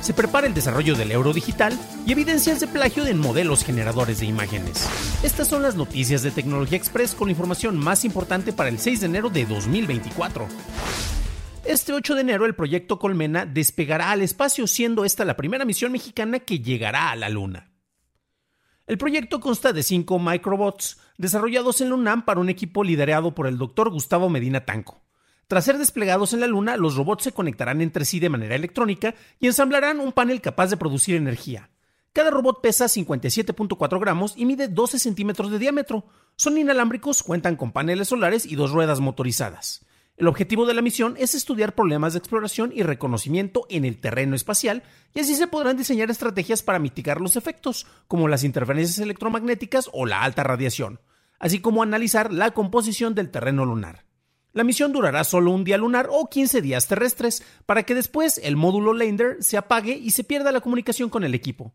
Se prepara el desarrollo del euro digital y evidencias de plagio en modelos generadores de imágenes. Estas son las noticias de Tecnología Express con la información más importante para el 6 de enero de 2024. Este 8 de enero el proyecto Colmena despegará al espacio siendo esta la primera misión mexicana que llegará a la Luna. El proyecto consta de cinco microbots desarrollados en la UNAM para un equipo liderado por el Dr. Gustavo Medina Tanco. Tras ser desplegados en la Luna, los robots se conectarán entre sí de manera electrónica y ensamblarán un panel capaz de producir energía. Cada robot pesa 57.4 gramos y mide 12 centímetros de diámetro. Son inalámbricos, cuentan con paneles solares y dos ruedas motorizadas. El objetivo de la misión es estudiar problemas de exploración y reconocimiento en el terreno espacial y así se podrán diseñar estrategias para mitigar los efectos, como las interferencias electromagnéticas o la alta radiación, así como analizar la composición del terreno lunar. La misión durará solo un día lunar o 15 días terrestres, para que después el módulo Lander se apague y se pierda la comunicación con el equipo.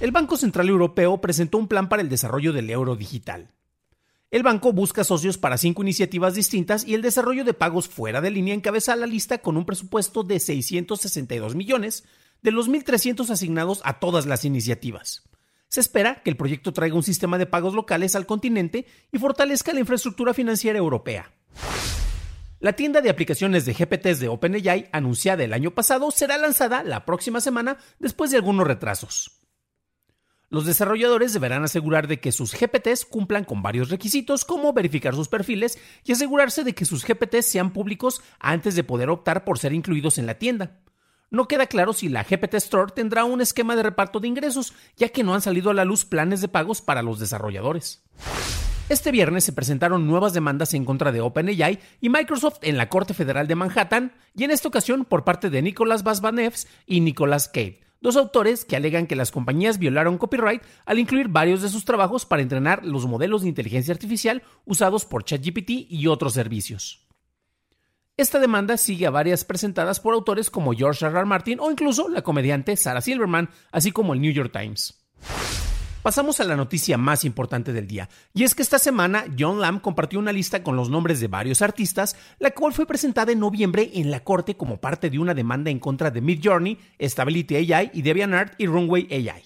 El Banco Central Europeo presentó un plan para el desarrollo del euro digital. El banco busca socios para cinco iniciativas distintas y el desarrollo de pagos fuera de línea encabeza la lista con un presupuesto de 662 millones, de los 1.300 asignados a todas las iniciativas. Se espera que el proyecto traiga un sistema de pagos locales al continente y fortalezca la infraestructura financiera europea. La tienda de aplicaciones de GPTs de OpenAI, anunciada el año pasado, será lanzada la próxima semana después de algunos retrasos. Los desarrolladores deberán asegurar de que sus GPTs cumplan con varios requisitos como verificar sus perfiles y asegurarse de que sus GPTs sean públicos antes de poder optar por ser incluidos en la tienda. No queda claro si la GPT Store tendrá un esquema de reparto de ingresos, ya que no han salido a la luz planes de pagos para los desarrolladores. Este viernes se presentaron nuevas demandas en contra de OpenAI y Microsoft en la Corte Federal de Manhattan, y en esta ocasión por parte de Nicolas Basbanevs y Nicolas Cave, dos autores que alegan que las compañías violaron copyright al incluir varios de sus trabajos para entrenar los modelos de inteligencia artificial usados por ChatGPT y otros servicios. Esta demanda sigue a varias presentadas por autores como George R. R. Martin o incluso la comediante Sarah Silverman, así como el New York Times. Pasamos a la noticia más importante del día, y es que esta semana John Lamb compartió una lista con los nombres de varios artistas, la cual fue presentada en noviembre en la corte como parte de una demanda en contra de Midjourney, Stability AI y DeviantArt y Runway AI.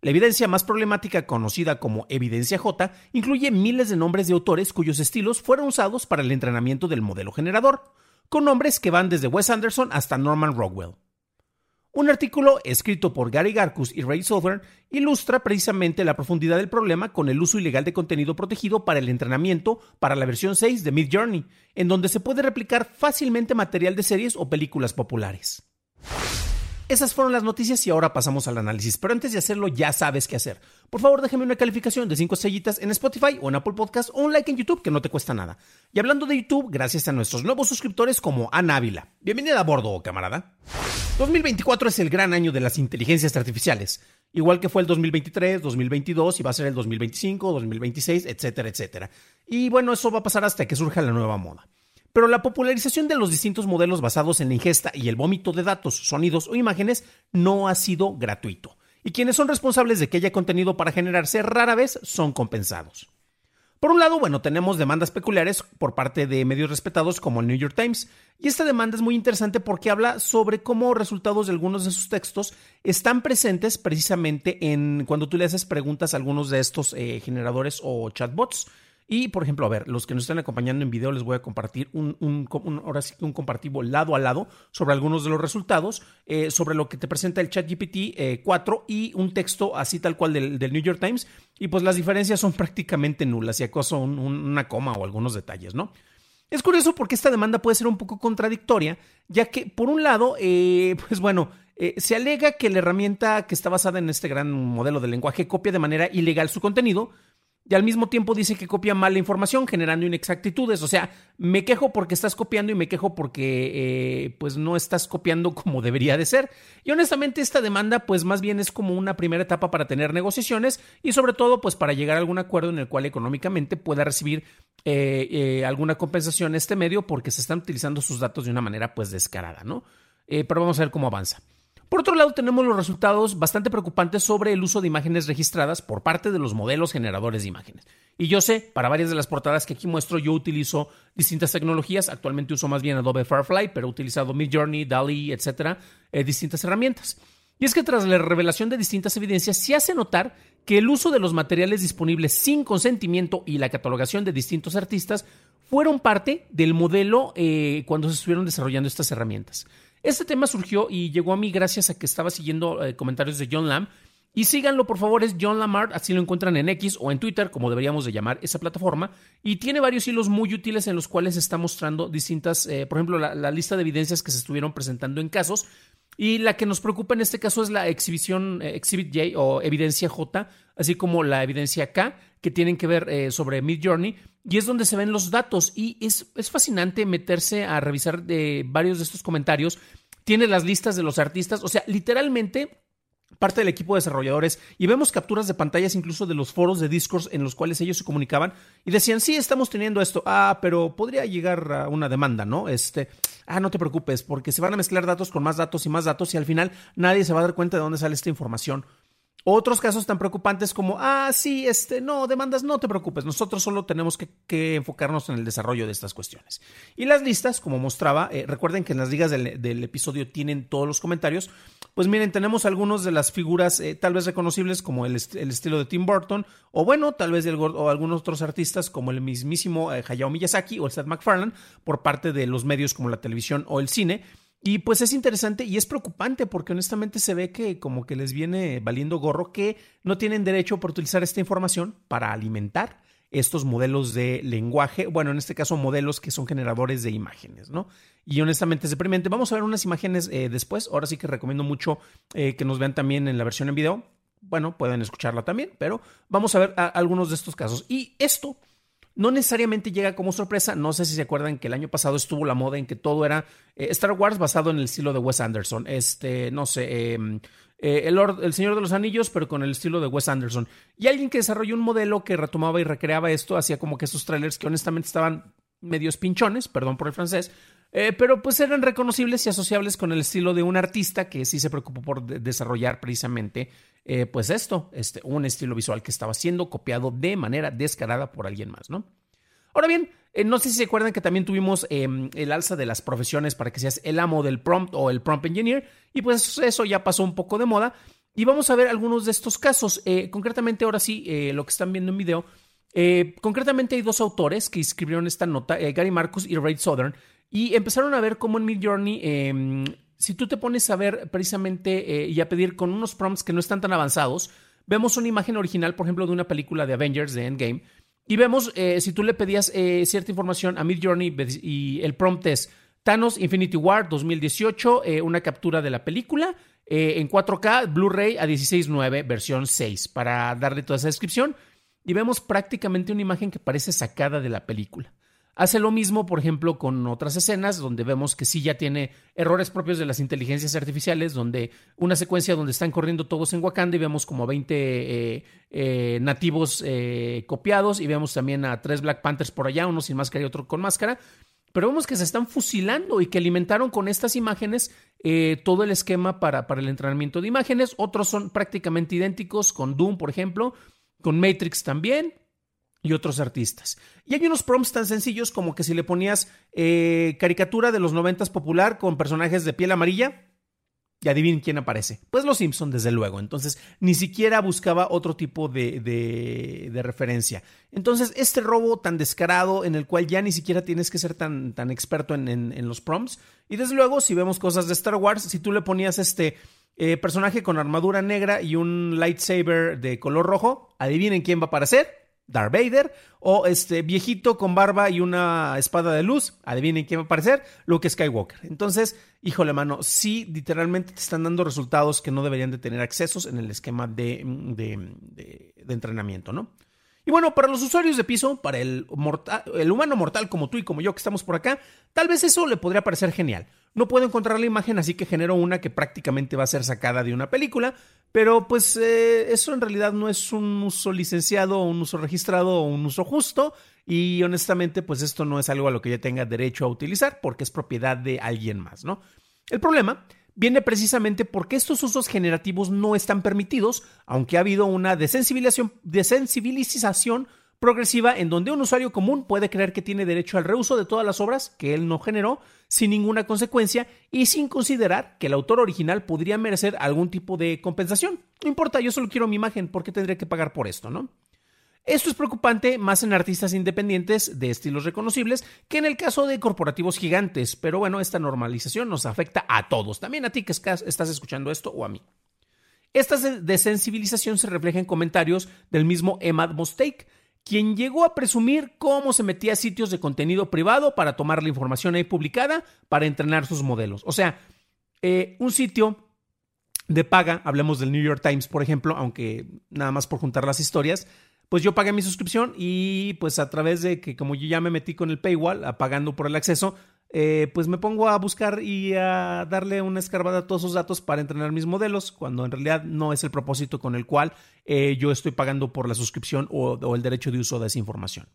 La evidencia más problemática, conocida como evidencia J, incluye miles de nombres de autores cuyos estilos fueron usados para el entrenamiento del modelo generador, con nombres que van desde Wes Anderson hasta Norman Rockwell. Un artículo escrito por Gary Garkus y Ray Southern ilustra precisamente la profundidad del problema con el uso ilegal de contenido protegido para el entrenamiento para la versión 6 de Mid Journey, en donde se puede replicar fácilmente material de series o películas populares. Esas fueron las noticias y ahora pasamos al análisis. Pero antes de hacerlo, ya sabes qué hacer. Por favor, déjame una calificación de 5 estrellitas en Spotify o en Apple Podcast o un like en YouTube que no te cuesta nada. Y hablando de YouTube, gracias a nuestros nuevos suscriptores como Ana Ávila. Bienvenida a bordo, camarada. 2024 es el gran año de las inteligencias artificiales. Igual que fue el 2023, 2022 y va a ser el 2025, 2026, etcétera, etcétera. Y bueno, eso va a pasar hasta que surja la nueva moda. Pero la popularización de los distintos modelos basados en la ingesta y el vómito de datos, sonidos o imágenes no ha sido gratuito. Y quienes son responsables de que haya contenido para generarse rara vez son compensados. Por un lado, bueno, tenemos demandas peculiares por parte de medios respetados como el New York Times, y esta demanda es muy interesante porque habla sobre cómo resultados de algunos de sus textos están presentes precisamente en cuando tú le haces preguntas a algunos de estos eh, generadores o chatbots Y, por ejemplo, a ver, los que nos están acompañando en video les voy a compartir un, un, ahora sí un compartivo lado a lado sobre algunos de los resultados, eh, sobre lo que te presenta el ChatGPT 4 eh, y un texto así tal cual del, New York Times. Y pues las diferencias son prácticamente nulas, y acaso una coma o algunos detalles, ¿no? Es curioso porque esta demanda puede ser un poco contradictoria, ya que, por un lado, eh, pues bueno, se alega que la herramienta que está basada en este gran modelo de lenguaje copia de manera ilegal su contenido, y al mismo tiempo dice que copia mal la información, generando inexactitudes. O sea, me quejo porque estás copiando y me quejo porque eh, pues no estás copiando como debería de ser. Y honestamente esta demanda pues más bien es como una primera etapa para tener negociaciones y sobre todo pues para llegar a algún acuerdo en el cual económicamente pueda recibir eh, eh, alguna compensación este medio porque se están utilizando sus datos de una manera pues descarada, ¿no? pero vamos a ver cómo avanza. Por otro lado, tenemos los resultados bastante preocupantes sobre el uso de imágenes registradas por parte de los modelos generadores de imágenes. Y yo sé, para varias de las portadas que aquí muestro, yo utilizo distintas tecnologías. Actualmente uso más bien Adobe Firefly, pero he utilizado Midjourney, DALI, etcétera, eh, distintas herramientas. Y es que tras la revelación de distintas evidencias, se hace notar que el uso de los materiales disponibles sin consentimiento y la catalogación de distintos artistas fueron parte del modelo eh, cuando se estuvieron desarrollando estas herramientas. Este tema surgió y llegó a mí gracias a que estaba siguiendo eh, comentarios de John Lamb. Y síganlo, por favor, es John Lamar, así lo encuentran en X o en Twitter, como deberíamos de llamar esa plataforma. Y tiene varios hilos muy útiles en los cuales está mostrando distintas, eh, por ejemplo, la, lista de evidencias que se estuvieron presentando en casos. Y la que nos preocupa en este caso es la exhibición eh, Exhibit J o evidencia J, así como la evidencia K, que tienen que ver sobre Mid Journey. Y es donde se ven los datos. Y es, es fascinante meterse a revisar de varios de estos comentarios tiene las listas de los artistas, o sea, literalmente parte del equipo de desarrolladores y vemos capturas de pantallas incluso de los foros de Discord en los cuales ellos se comunicaban y decían, sí, estamos teniendo esto, ah, pero podría llegar a una demanda, ¿no? Este, ah, no te preocupes, porque se van a mezclar datos con más datos y más datos y al final nadie se va a dar cuenta de dónde sale esta información. Otros casos tan preocupantes como, ah, sí, este, no, demandas, no te preocupes, nosotros solo tenemos que, enfocarnos en el desarrollo de estas cuestiones. Y las listas, como mostraba, eh, recuerden que en las ligas del, episodio tienen todos los comentarios, pues miren, tenemos algunos de las figuras eh, tal vez reconocibles como el, estilo de Tim Burton, o bueno, tal vez o algunos otros artistas como el mismísimo eh, Hayao Miyazaki o el Seth MacFarlane, por parte de los medios como la televisión o el cine, y pues es interesante y es preocupante porque honestamente se ve que como que les viene valiendo gorro que no tienen derecho por utilizar esta información para alimentar estos modelos de lenguaje, bueno, en este caso modelos que son generadores de imágenes, ¿no? Y honestamente es deprimente. Vamos a ver unas imágenes eh, después. Ahora sí que recomiendo mucho eh, que nos vean también en la versión en video. Bueno, pueden escucharla también, pero vamos a ver algunos de estos casos. Y esto no necesariamente llega como sorpresa. No sé si se acuerdan que el año pasado estuvo la moda en que todo era eh, Star Wars basado en el estilo de Wes Anderson. Este, no sé, em, eh, el, el, Señor de los Anillos, pero con el estilo de Wes Anderson. Y alguien que desarrolló un modelo que retomaba y recreaba esto, hacía como que esos trailers que honestamente estaban medios pinchones, perdón por el francés, eh, pero pues eran reconocibles y asociables con el estilo de un artista que sí se preocupó por desarrollar precisamente eh, pues esto, este, un estilo visual que estaba siendo copiado de manera descarada por alguien más, ¿no? Ahora bien, eh, no sé si se acuerdan que también tuvimos em, el alza de las profesiones para que seas el amo del prompt o el prompt engineer, y pues eso ya pasó un poco de moda. Y vamos a ver algunos de estos casos. Concretamente, ahora sí, lo que están viendo en video. Concretamente hay dos autores que escribieron esta nota, Gary Marcus y Ray Southern, y empezaron a ver cómo en Midjourney em, si tú te pones a ver precisamente eh, y a pedir con unos prompts que no están tan avanzados, vemos una imagen original, por ejemplo, de una película de Avengers, de Endgame, y vemos, eh, si tú le pedías eh, cierta información a Midjourney y el prompt es Thanos Infinity War 2018, una captura de la película en 4K, Blu-ray a 16.9, versión 6, para darle toda esa descripción, y vemos prácticamente una imagen que parece sacada de la película. Hace lo mismo, por ejemplo, con otras escenas donde vemos que sí ya tiene errores propios de las inteligencias artificiales, donde una secuencia donde están corriendo todos en Wakanda y vemos como 20 eh, eh, nativos eh, copiados y vemos también a tres Black Panthers por allá, uno sin máscara y otro con máscara. Pero vemos que se están fusilando y que alimentaron con estas imágenes todo el esquema para, para el entrenamiento de imágenes. Otros son prácticamente idénticos con Doom, por ejemplo, con Matrix también y otros artistas. Y hay unos prompts tan sencillos como que si le ponías eh, caricatura de los noventas popular con personajes de piel amarilla, Y adivinen quién aparece. Pues los Simpson, desde luego. Entonces, ni siquiera buscaba otro tipo de, de, referencia. Entonces, este robo tan descarado en el cual ya ni siquiera tienes que ser tan, tan experto en, en, los prompts. Y desde luego, si vemos cosas de Star Wars, si tú le ponías este eh, personaje con armadura negra y un lightsaber de color rojo, adivinen quién va a aparecer. Darth Vader, o este viejito con barba y una espada de luz, adivinen quién va a aparecer, Luke Skywalker. Entonces, híjole mano, sí, literalmente te están dando resultados que no deberían de tener accesos en el esquema de, de, de entrenamiento, ¿no? Y bueno, para los usuarios de piso, para el, el humano mortal como tú y como yo que estamos por acá, tal vez eso le podría parecer genial. No puedo encontrar la imagen, así que genero una que prácticamente va a ser sacada de una película, pero pues eh, eso en realidad no es un uso licenciado, un uso registrado o un uso justo, y honestamente pues esto no es algo a lo que yo tenga derecho a utilizar porque es propiedad de alguien más, ¿no? El problema viene precisamente porque estos usos generativos no están permitidos, aunque ha habido una desensibilización, desensibilización progresiva en donde un usuario común puede creer que tiene derecho al reuso de todas las obras que él no generó sin ninguna consecuencia y sin considerar que el autor original podría merecer algún tipo de compensación. No importa, yo solo quiero mi imagen, ¿por qué tendré que pagar por esto, no? Esto es preocupante más en artistas independientes de estilos reconocibles que en el caso de corporativos gigantes, pero bueno, esta normalización nos afecta a todos, también a ti que estás escuchando esto o a mí. Esta desensibilización se refleja en comentarios del mismo Emad Mostake, quien llegó a presumir cómo se metía a sitios de contenido privado para tomar la información ahí publicada para entrenar sus modelos. O sea, eh, un sitio de paga, hablemos del New York Times, por ejemplo, aunque nada más por juntar las historias, pues yo pagué mi suscripción y pues a través de que como yo ya me metí con el paywall, pagando por el acceso, eh, pues me pongo a buscar y a darle una escarbada a todos esos datos para entrenar mis modelos, cuando en realidad no es el propósito con el cual eh, yo estoy pagando por la suscripción o, o el derecho de uso de esa información.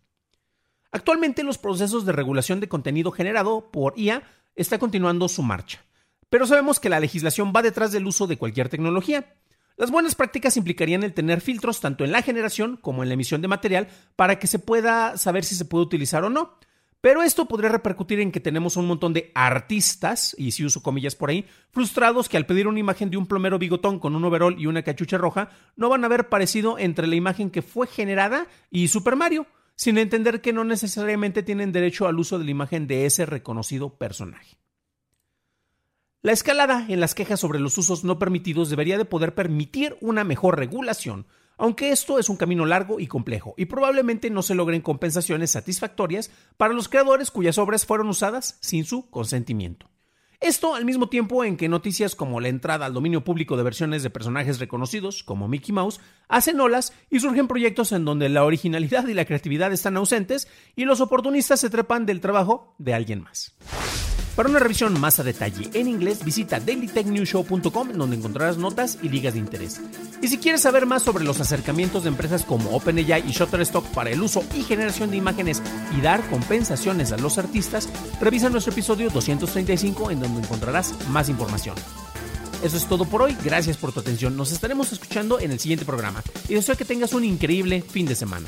Actualmente los procesos de regulación de contenido generado por IA está continuando su marcha, pero sabemos que la legislación va detrás del uso de cualquier tecnología. Las buenas prácticas implicarían el tener filtros tanto en la generación como en la emisión de material para que se pueda saber si se puede utilizar o no. Pero esto podría repercutir en que tenemos un montón de artistas, y si uso comillas por ahí, frustrados que al pedir una imagen de un plomero bigotón con un overol y una cachucha roja, no van a ver parecido entre la imagen que fue generada y Super Mario, sin entender que no necesariamente tienen derecho al uso de la imagen de ese reconocido personaje. La escalada en las quejas sobre los usos no permitidos debería de poder permitir una mejor regulación, aunque esto es un camino largo y complejo, y probablemente no se logren compensaciones satisfactorias para los creadores cuyas obras fueron usadas sin su consentimiento. Esto al mismo tiempo en que noticias como la entrada al dominio público de versiones de personajes reconocidos, como Mickey Mouse, hacen olas y surgen proyectos en donde la originalidad y la creatividad están ausentes y los oportunistas se trepan del trabajo de alguien más. Para una revisión más a detalle en inglés, visita dailytechnewshow.com donde encontrarás notas y ligas de interés. Y si quieres saber más sobre los acercamientos de empresas como OpenAI y Shutterstock para el uso y generación de imágenes y dar compensaciones a los artistas, revisa nuestro episodio 235 en donde encontrarás más información. Eso es todo por hoy, gracias por tu atención, nos estaremos escuchando en el siguiente programa y deseo que tengas un increíble fin de semana.